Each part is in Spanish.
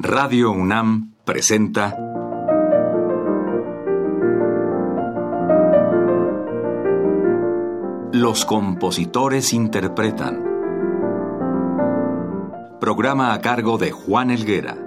Radio UNAM presenta Los compositores interpretan. Programa a cargo de Juan Elguera.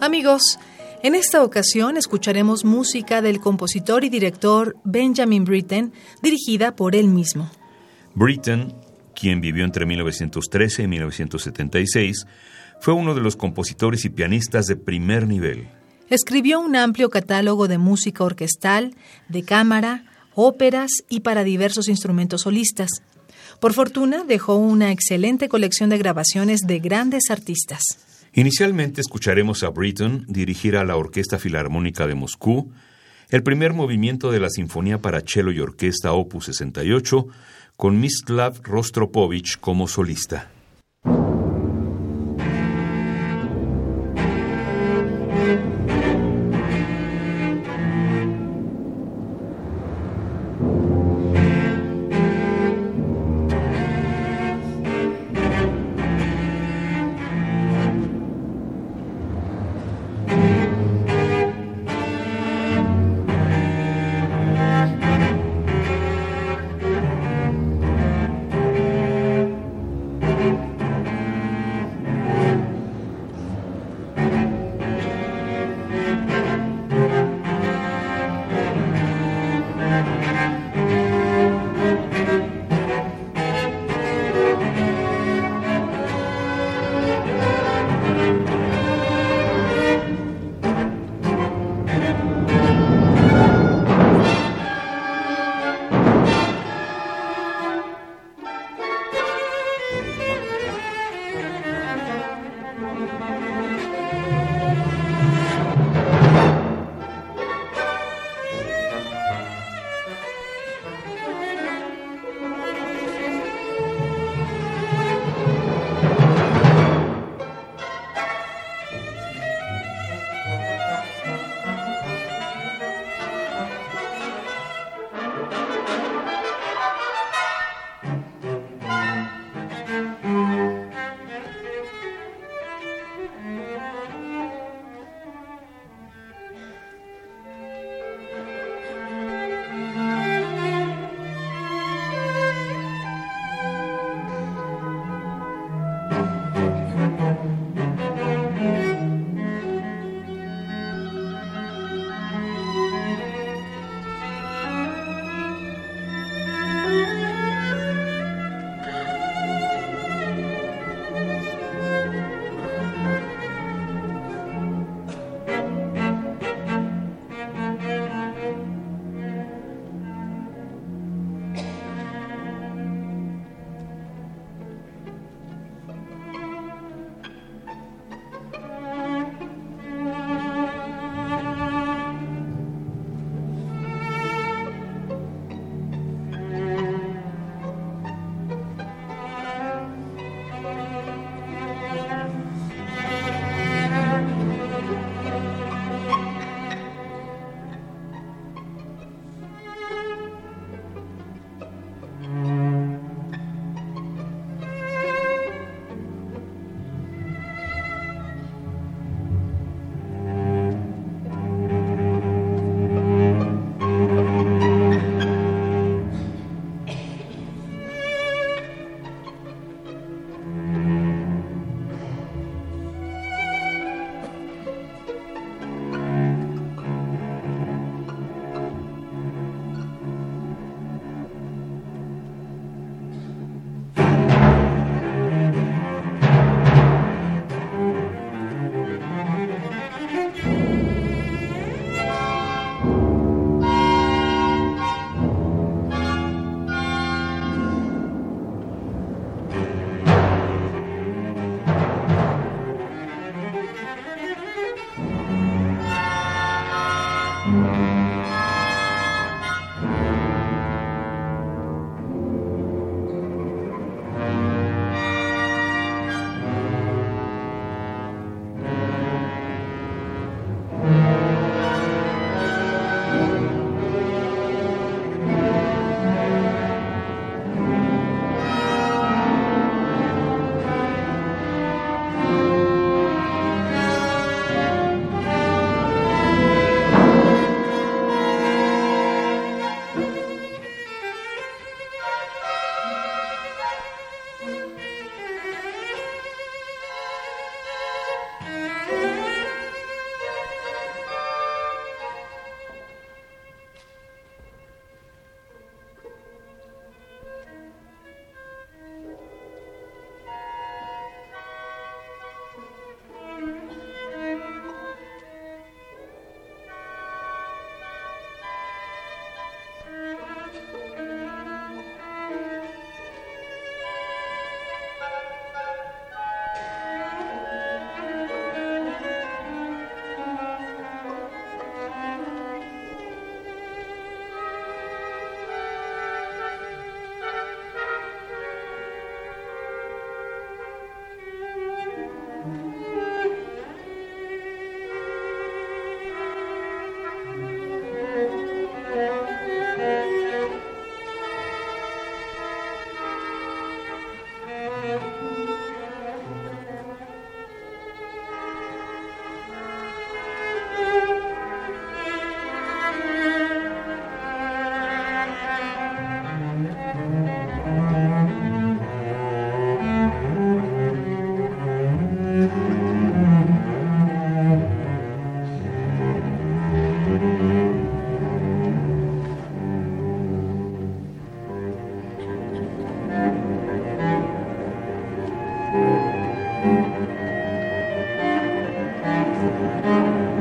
Amigos, en esta ocasión escucharemos música del compositor y director Benjamin Britten, dirigida por él mismo. Britten, quien vivió entre 1913 y 1976, fue uno de los compositores y pianistas de primer nivel. Escribió un amplio catálogo de música orquestal, de cámara, óperas y para diversos instrumentos solistas. Por fortuna, dejó una excelente colección de grabaciones de grandes artistas. Inicialmente escucharemos a Britten dirigir a la Orquesta Filarmónica de Moscú el primer movimiento de la Sinfonía para cello y orquesta Opus 68 con Mislav Rostropovich como solista. Música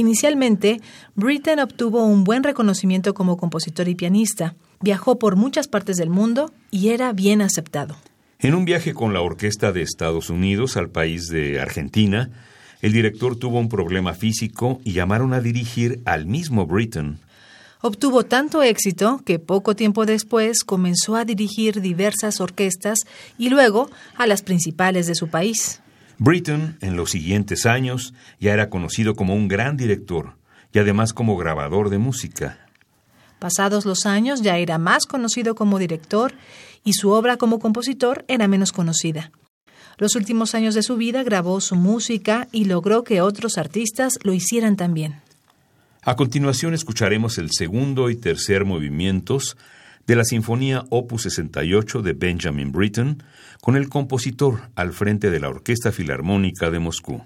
Inicialmente, Britten obtuvo un buen reconocimiento como compositor y pianista. Viajó por muchas partes del mundo y era bien aceptado. En un viaje con la Orquesta de Estados Unidos al país de Argentina, el director tuvo un problema físico y llamaron a dirigir al mismo Britten. Obtuvo tanto éxito que poco tiempo después comenzó a dirigir diversas orquestas y luego a las principales de su país. Britten, en los siguientes años, ya era conocido como un gran director y además como grabador de música. Pasados los años ya era más conocido como director y su obra como compositor era menos conocida. Los últimos años de su vida grabó su música y logró que otros artistas lo hicieran también. A continuación escucharemos el segundo y tercer movimientos de la Sinfonía Opus 68 de Benjamin Britten, con el compositor al frente de la Orquesta Filarmónica de Moscú.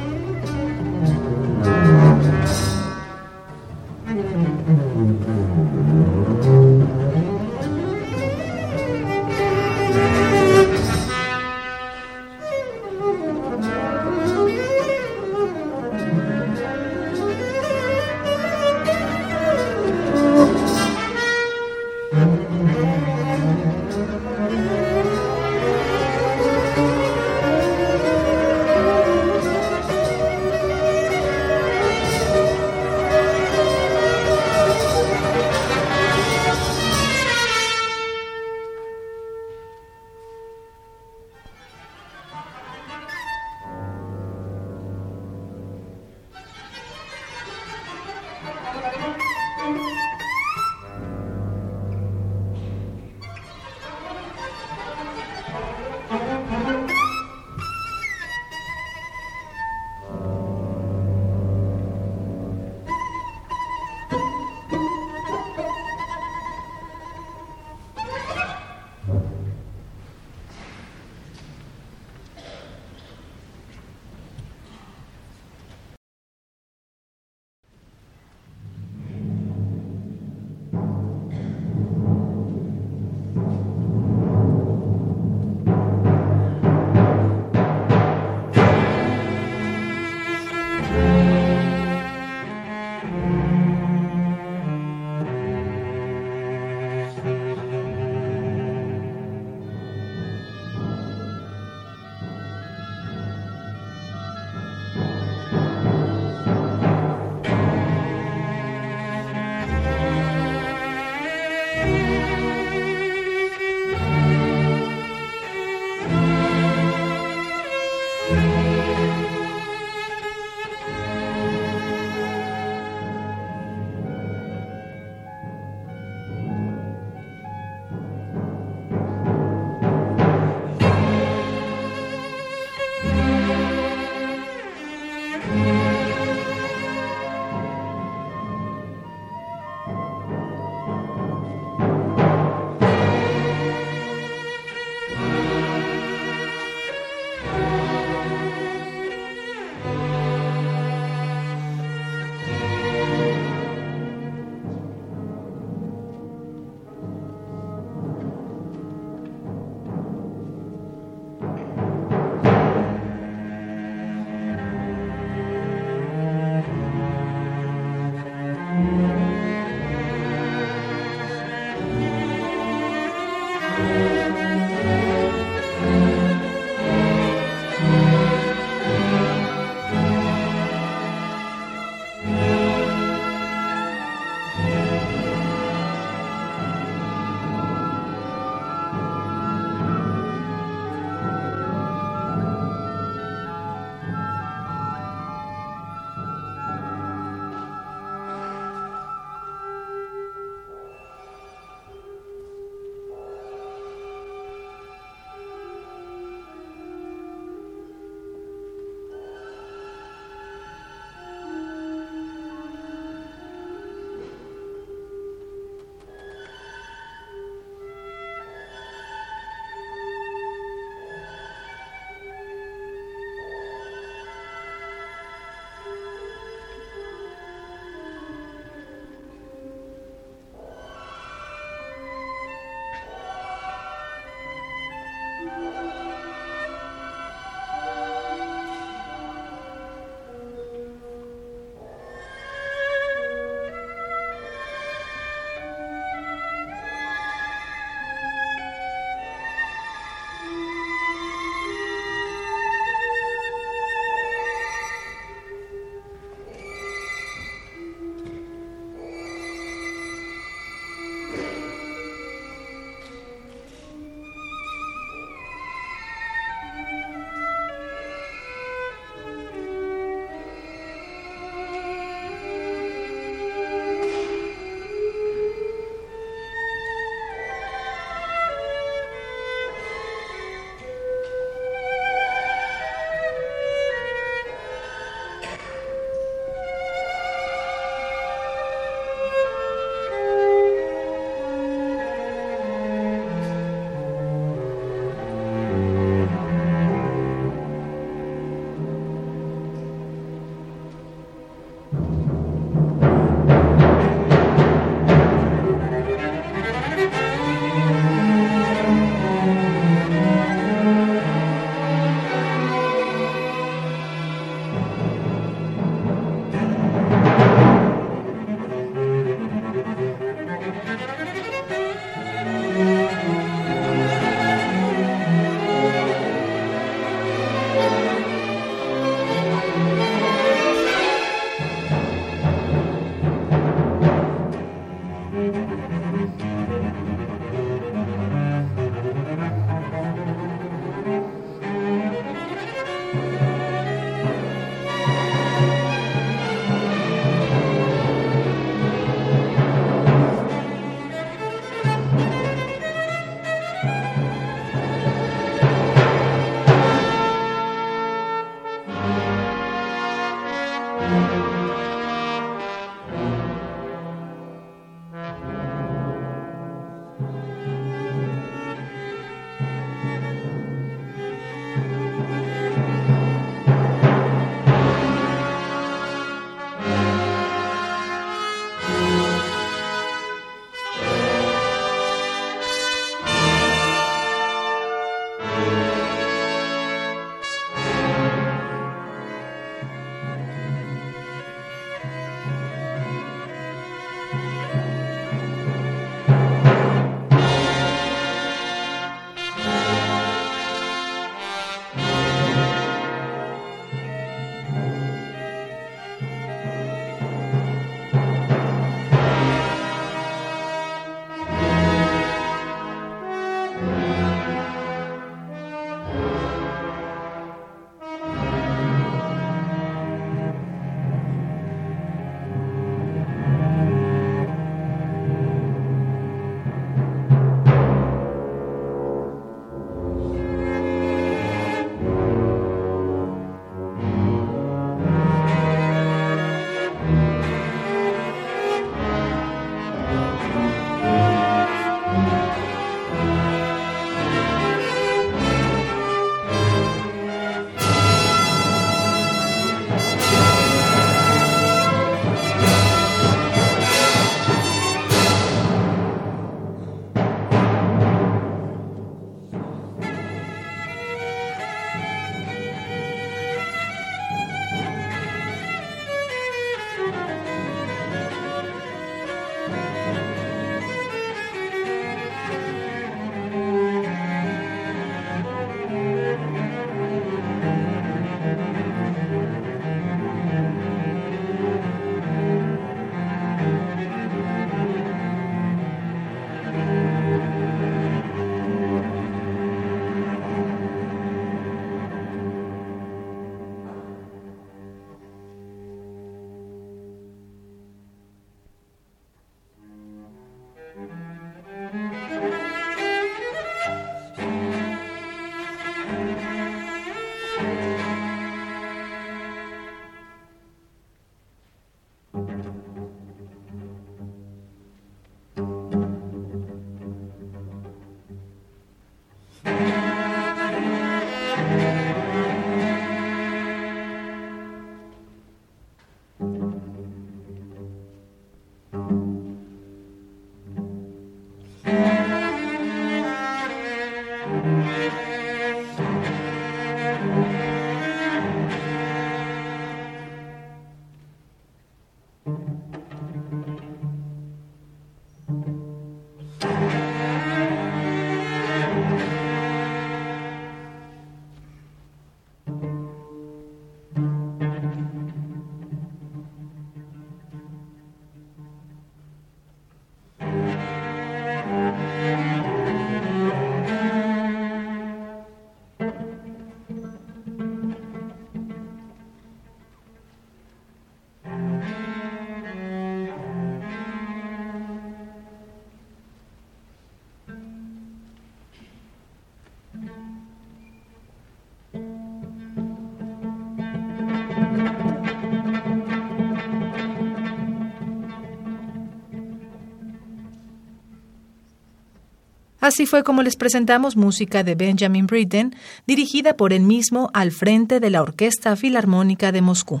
Así fue como les presentamos música de Benjamin Britten, dirigida por él mismo al frente de la Orquesta Filarmónica de Moscú.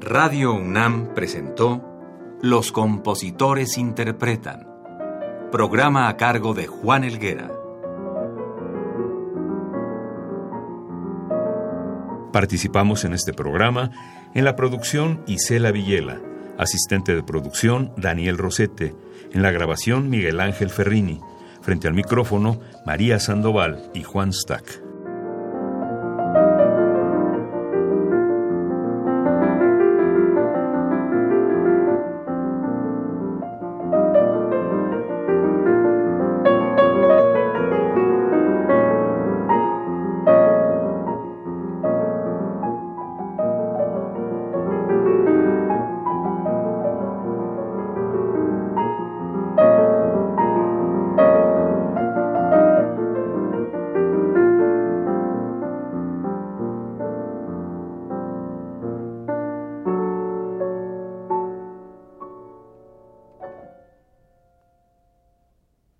Radio UNAM presentó Los compositores interpretan, programa a cargo de Juan Elguera. Participamos en este programa en la producción Isela Villela Asistente de producción, Daniel Rosete. En la grabación, Miguel Ángel Ferrini. Frente al micrófono, María Sandoval y Juan Stack.